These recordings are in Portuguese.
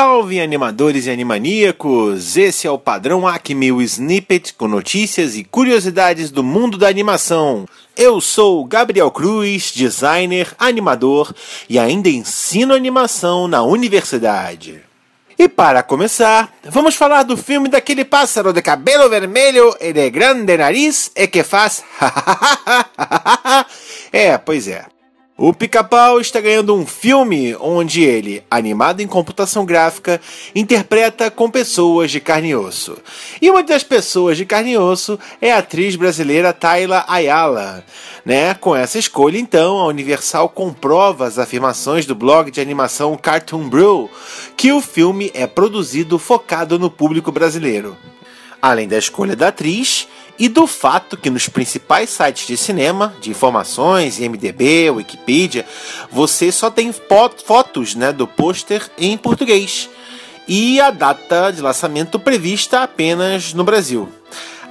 Salve animadores e animaníacos! Esse é o padrão Acme, o snippet com notícias e curiosidades do mundo da animação. Eu sou Gabriel Cruz, designer, animador e ainda ensino animação na universidade. E para começar, vamos falar do filme daquele pássaro de cabelo vermelho e de grande nariz e que faz. é, pois é. O Pica-Pau está ganhando um filme onde ele, animado em computação gráfica, interpreta com pessoas de carne e osso. E uma das pessoas de carne e osso é a atriz brasileira Tayla Ayala. Né? Com essa escolha, então, a Universal comprova as afirmações do blog de animação Cartoon Brew que o filme é produzido focado no público brasileiro. Além da escolha da atriz, e do fato que nos principais sites de cinema, de informações, IMDB, Wikipedia, você só tem fotos né, do pôster em português e a data de lançamento prevista apenas no Brasil.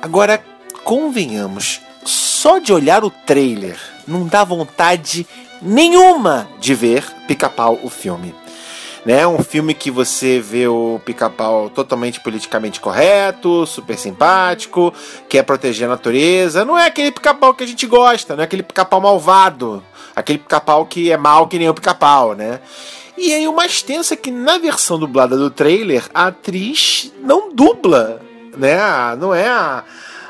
Agora, convenhamos, só de olhar o trailer não dá vontade nenhuma de ver Pica-Pau o filme né? Um filme que você vê o pica-pau totalmente politicamente correto, super simpático, quer proteger a natureza. Não é aquele pica-pau que a gente gosta, não é aquele pica-pau malvado, aquele pica-pau que é mal que nem o pica-pau, né? E aí o mais tenso é que na versão dublada do trailer, a atriz não dubla, né? Não é a,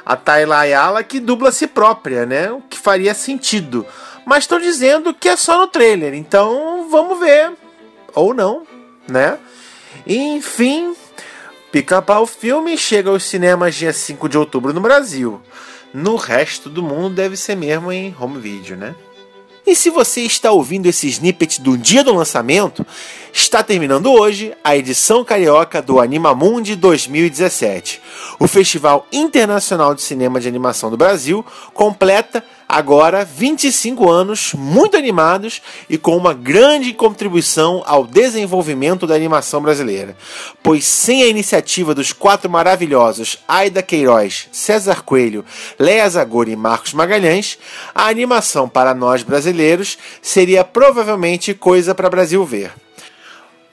a Tayla Ayala que dubla a si própria, né? O que faria sentido. Mas estão dizendo que é só no trailer, então vamos ver ou não, né? Enfim, Pica-Pau Filme chega aos cinemas dia 5 de outubro no Brasil. No resto do mundo deve ser mesmo em home video, né? E se você está ouvindo esse snippet do dia do lançamento, está terminando hoje a edição carioca do Animamundi 2017. O Festival Internacional de Cinema de Animação do Brasil completa agora 25 anos muito animados e com uma grande contribuição ao desenvolvimento da animação brasileira. Pois sem a iniciativa dos quatro maravilhosos Aida Queiroz, César Coelho, Léa Zagori e Marcos Magalhães, a animação para nós brasileiros seria provavelmente coisa para Brasil ver.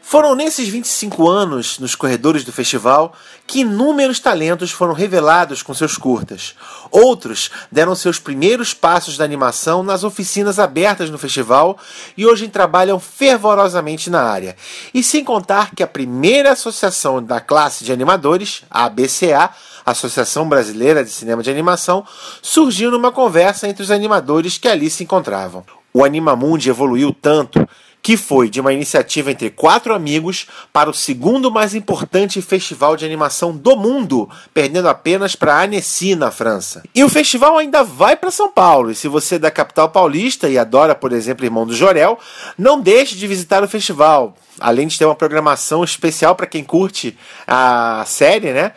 Foram nesses 25 anos, nos corredores do festival, que inúmeros talentos foram revelados com seus curtas. Outros deram seus primeiros passos da animação nas oficinas abertas no festival e hoje trabalham fervorosamente na área. E sem contar que a primeira associação da classe de animadores, a ABCA, Associação Brasileira de Cinema de Animação, surgiu numa conversa entre os animadores que ali se encontravam. O Animamundi evoluiu tanto que foi de uma iniciativa entre quatro amigos para o segundo mais importante festival de animação do mundo, perdendo apenas para Annecy na França. E o festival ainda vai para São Paulo, e se você é da capital paulista e adora, por exemplo, Irmão do Jorel, não deixe de visitar o festival. Além de ter uma programação especial para quem curte a série, né?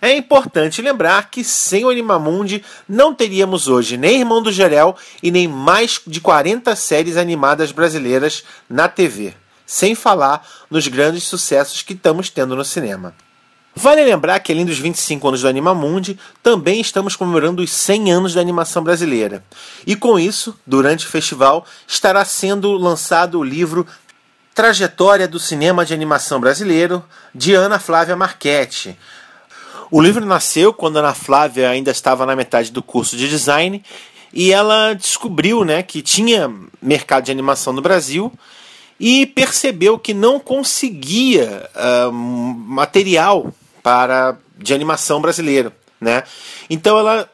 É importante lembrar que sem o Animamundi não teríamos hoje nem Irmão do Gerel e nem mais de 40 séries animadas brasileiras na TV, sem falar nos grandes sucessos que estamos tendo no cinema. Vale lembrar que além dos 25 anos do Animamundi, também estamos comemorando os 100 anos da animação brasileira. E com isso, durante o festival, estará sendo lançado o livro Trajetória do Cinema de Animação Brasileiro, de Ana Flávia Marchetti, o livro nasceu quando Ana Flávia ainda estava na metade do curso de design e ela descobriu né, que tinha mercado de animação no Brasil e percebeu que não conseguia uh, material para de animação brasileiro. Né? Então ela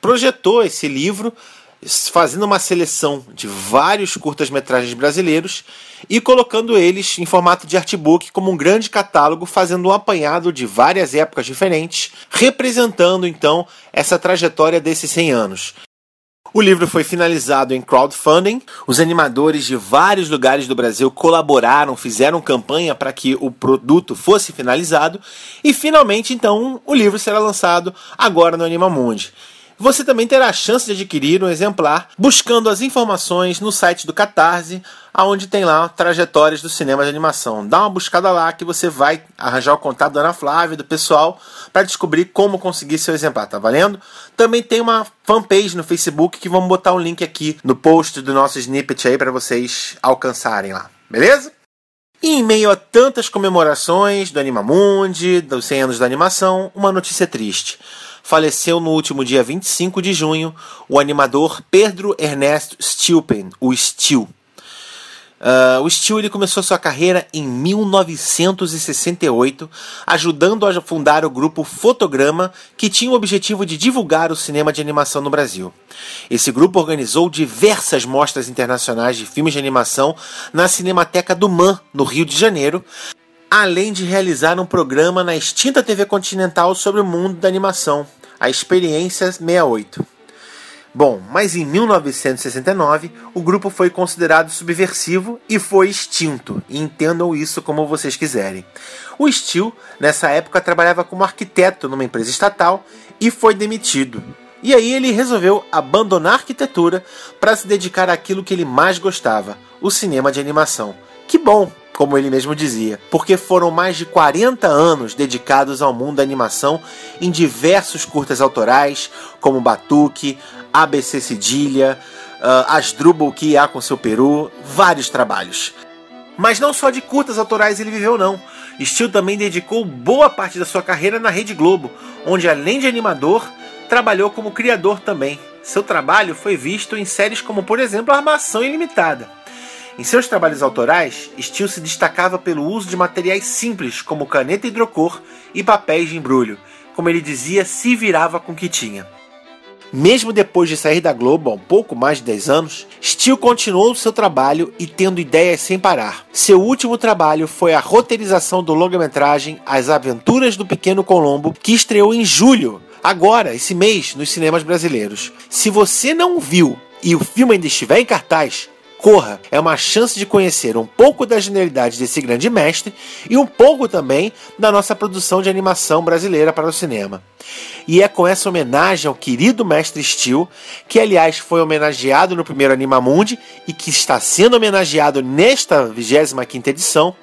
projetou esse livro fazendo uma seleção de vários curtas-metragens brasileiros e colocando eles em formato de artbook como um grande catálogo, fazendo um apanhado de várias épocas diferentes, representando então essa trajetória desses 100 anos. O livro foi finalizado em crowdfunding. Os animadores de vários lugares do Brasil colaboraram, fizeram campanha para que o produto fosse finalizado e finalmente então o livro será lançado agora no Animamundi. Você também terá a chance de adquirir um exemplar buscando as informações no site do Catarse, aonde tem lá trajetórias do cinema de animação. Dá uma buscada lá que você vai arranjar o contato da Ana Flávia, do pessoal, para descobrir como conseguir seu exemplar, tá valendo? Também tem uma fanpage no Facebook que vamos botar um link aqui no post do nosso snippet aí para vocês alcançarem lá, beleza? E em meio a tantas comemorações do Animamundi, dos 100 anos da animação, uma notícia triste faleceu no último dia 25 de junho o animador Pedro Ernesto Stilpen, o Stil. Uh, o Stil ele começou sua carreira em 1968, ajudando a fundar o grupo Fotograma, que tinha o objetivo de divulgar o cinema de animação no Brasil. Esse grupo organizou diversas mostras internacionais de filmes de animação na Cinemateca do MAN, no Rio de Janeiro, além de realizar um programa na extinta TV Continental sobre o mundo da animação, a Experiência 68. Bom, mas em 1969 o grupo foi considerado subversivo e foi extinto, e entendam isso como vocês quiserem. O Steel, nessa época, trabalhava como arquiteto numa empresa estatal e foi demitido. E aí ele resolveu abandonar a arquitetura para se dedicar àquilo que ele mais gostava, o cinema de animação. Que bom, como ele mesmo dizia, porque foram mais de 40 anos dedicados ao mundo da animação em diversos curtas autorais, como Batuque, ABC Cedilha, uh, Asdrubal que há com seu Peru, vários trabalhos. Mas não só de curtas autorais ele viveu não. Steel também dedicou boa parte da sua carreira na Rede Globo, onde além de animador, trabalhou como criador também. Seu trabalho foi visto em séries como, por exemplo, Armação Ilimitada. Em seus trabalhos autorais, Steele se destacava pelo uso de materiais simples como caneta hidrocor e papéis de embrulho. Como ele dizia, se virava com o que tinha. Mesmo depois de sair da Globo há um pouco mais de 10 anos, Steele continuou seu trabalho e tendo ideias sem parar. Seu último trabalho foi a roteirização do longa-metragem As Aventuras do Pequeno Colombo, que estreou em julho, agora, esse mês, nos cinemas brasileiros. Se você não viu e o filme ainda estiver em cartaz, corra. É uma chance de conhecer um pouco da genialidade desse grande mestre e um pouco também da nossa produção de animação brasileira para o cinema. E é com essa homenagem ao querido mestre Steel, que aliás foi homenageado no primeiro Animamundi e que está sendo homenageado nesta 25ª edição,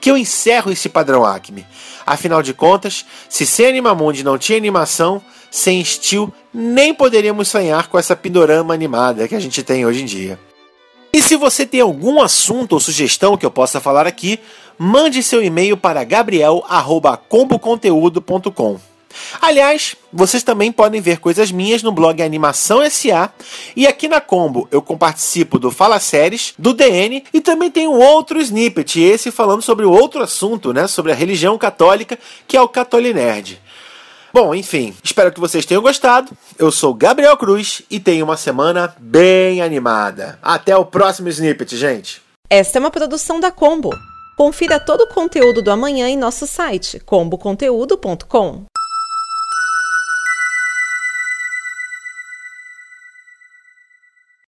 que eu encerro esse padrão Acme. Afinal de contas, se sem Animamundi não tinha animação, sem Steel nem poderíamos sonhar com essa pindorama animada que a gente tem hoje em dia. E se você tem algum assunto ou sugestão que eu possa falar aqui, mande seu e-mail para gabriel@comboconteúdo.com. Aliás, vocês também podem ver coisas minhas no blog Animação SA e aqui na Combo eu participo do Fala Séries, do DN e também tem um outro snippet, esse falando sobre outro assunto, né, sobre a religião católica, que é o Catolinerd. Bom, enfim, espero que vocês tenham gostado. Eu sou Gabriel Cruz e tenho uma semana bem animada. Até o próximo snippet, gente. Esta é uma produção da Combo. Confira todo o conteúdo do amanhã em nosso site comboconteúdo.com.